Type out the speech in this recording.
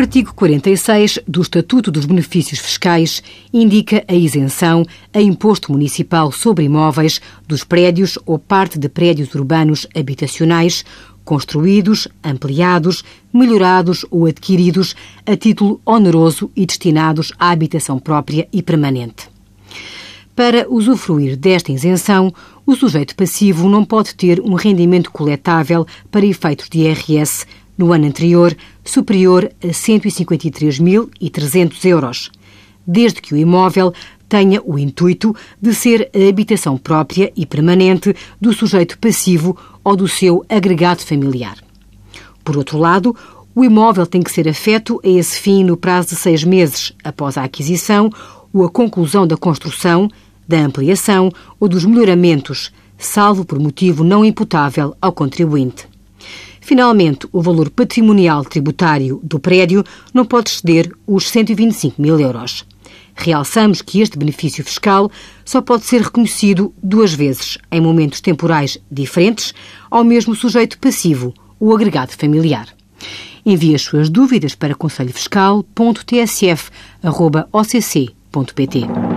artigo 46 do Estatuto dos Benefícios Fiscais indica a isenção a imposto municipal sobre imóveis dos prédios ou parte de prédios urbanos habitacionais construídos, ampliados, melhorados ou adquiridos a título oneroso e destinados à habitação própria e permanente. Para usufruir desta isenção, o sujeito passivo não pode ter um rendimento coletável para efeitos de IRS no ano anterior superior a 153.300 euros, desde que o imóvel tenha o intuito de ser a habitação própria e permanente do sujeito passivo ou do seu agregado familiar. Por outro lado, o imóvel tem que ser afeto a esse fim no prazo de seis meses após a aquisição ou a conclusão da construção, da ampliação ou dos melhoramentos, salvo por motivo não imputável ao contribuinte. Finalmente, o valor patrimonial tributário do prédio não pode exceder os 125 mil euros. Realçamos que este benefício fiscal só pode ser reconhecido duas vezes, em momentos temporais diferentes, ao mesmo sujeito passivo, o agregado familiar. Envie as suas dúvidas para conselhofiscal.tsf.occ.pt.